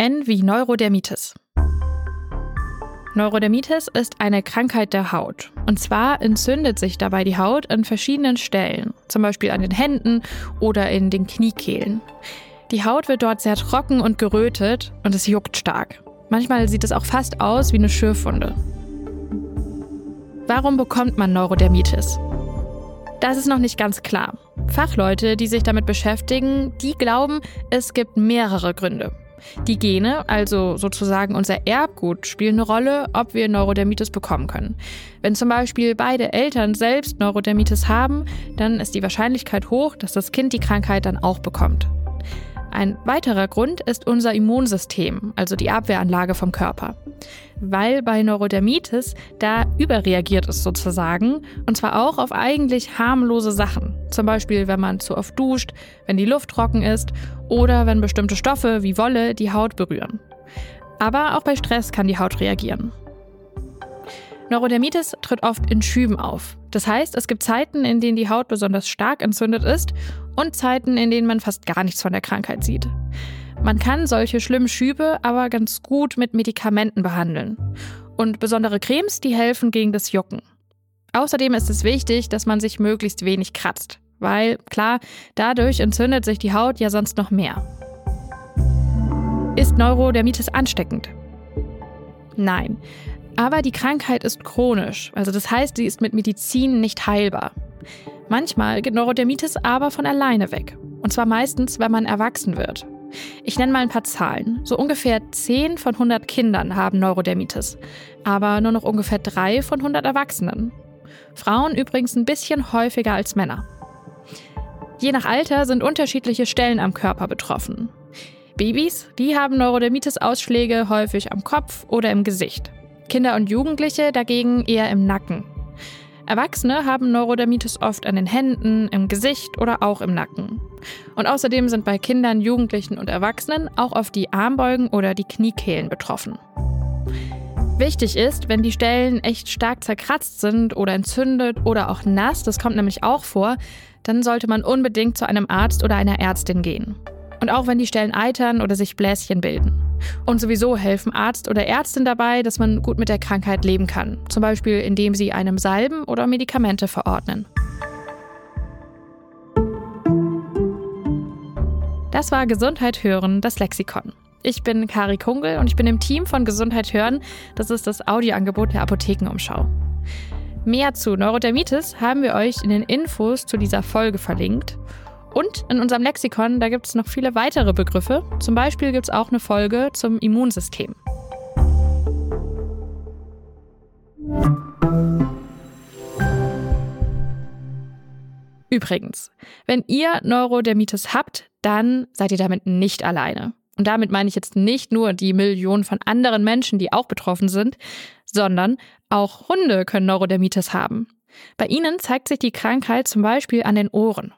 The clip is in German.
N wie Neurodermitis. Neurodermitis ist eine Krankheit der Haut. Und zwar entzündet sich dabei die Haut an verschiedenen Stellen, zum Beispiel an den Händen oder in den Kniekehlen. Die Haut wird dort sehr trocken und gerötet und es juckt stark. Manchmal sieht es auch fast aus wie eine Schürfwunde. Warum bekommt man Neurodermitis? Das ist noch nicht ganz klar. Fachleute, die sich damit beschäftigen, die glauben, es gibt mehrere Gründe. Die Gene, also sozusagen unser Erbgut, spielen eine Rolle, ob wir Neurodermitis bekommen können. Wenn zum Beispiel beide Eltern selbst Neurodermitis haben, dann ist die Wahrscheinlichkeit hoch, dass das Kind die Krankheit dann auch bekommt. Ein weiterer Grund ist unser Immunsystem, also die Abwehranlage vom Körper. Weil bei Neurodermitis da überreagiert ist sozusagen, und zwar auch auf eigentlich harmlose Sachen. Zum Beispiel, wenn man zu oft duscht, wenn die Luft trocken ist oder wenn bestimmte Stoffe wie Wolle die Haut berühren. Aber auch bei Stress kann die Haut reagieren. Neurodermitis tritt oft in Schüben auf. Das heißt, es gibt Zeiten, in denen die Haut besonders stark entzündet ist und Zeiten, in denen man fast gar nichts von der Krankheit sieht. Man kann solche schlimmen Schübe aber ganz gut mit Medikamenten behandeln. Und besondere Cremes, die helfen gegen das Jucken. Außerdem ist es wichtig, dass man sich möglichst wenig kratzt, weil klar, dadurch entzündet sich die Haut ja sonst noch mehr. Ist Neurodermitis ansteckend? Nein. Aber die Krankheit ist chronisch, also das heißt, sie ist mit Medizin nicht heilbar. Manchmal geht Neurodermitis aber von alleine weg. Und zwar meistens, wenn man erwachsen wird. Ich nenne mal ein paar Zahlen. So ungefähr 10 von 100 Kindern haben Neurodermitis, aber nur noch ungefähr 3 von 100 Erwachsenen. Frauen übrigens ein bisschen häufiger als Männer. Je nach Alter sind unterschiedliche Stellen am Körper betroffen. Babys, die haben Neurodermitis-Ausschläge häufig am Kopf oder im Gesicht. Kinder und Jugendliche dagegen eher im Nacken. Erwachsene haben Neurodermitis oft an den Händen, im Gesicht oder auch im Nacken. Und außerdem sind bei Kindern, Jugendlichen und Erwachsenen auch oft die Armbeugen oder die Kniekehlen betroffen. Wichtig ist, wenn die Stellen echt stark zerkratzt sind oder entzündet oder auch nass, das kommt nämlich auch vor, dann sollte man unbedingt zu einem Arzt oder einer Ärztin gehen. Und auch wenn die Stellen eitern oder sich Bläschen bilden. Und sowieso helfen Arzt oder Ärztin dabei, dass man gut mit der Krankheit leben kann. Zum Beispiel indem sie einem Salben oder Medikamente verordnen. Das war Gesundheit hören, das Lexikon. Ich bin Kari Kungel und ich bin im Team von Gesundheit hören. Das ist das Audioangebot der Apothekenumschau. Mehr zu Neurodermitis haben wir euch in den Infos zu dieser Folge verlinkt. Und in unserem Lexikon, da gibt es noch viele weitere Begriffe. Zum Beispiel gibt es auch eine Folge zum Immunsystem. Übrigens, wenn ihr Neurodermitis habt, dann seid ihr damit nicht alleine. Und damit meine ich jetzt nicht nur die Millionen von anderen Menschen, die auch betroffen sind, sondern auch Hunde können Neurodermitis haben. Bei ihnen zeigt sich die Krankheit zum Beispiel an den Ohren.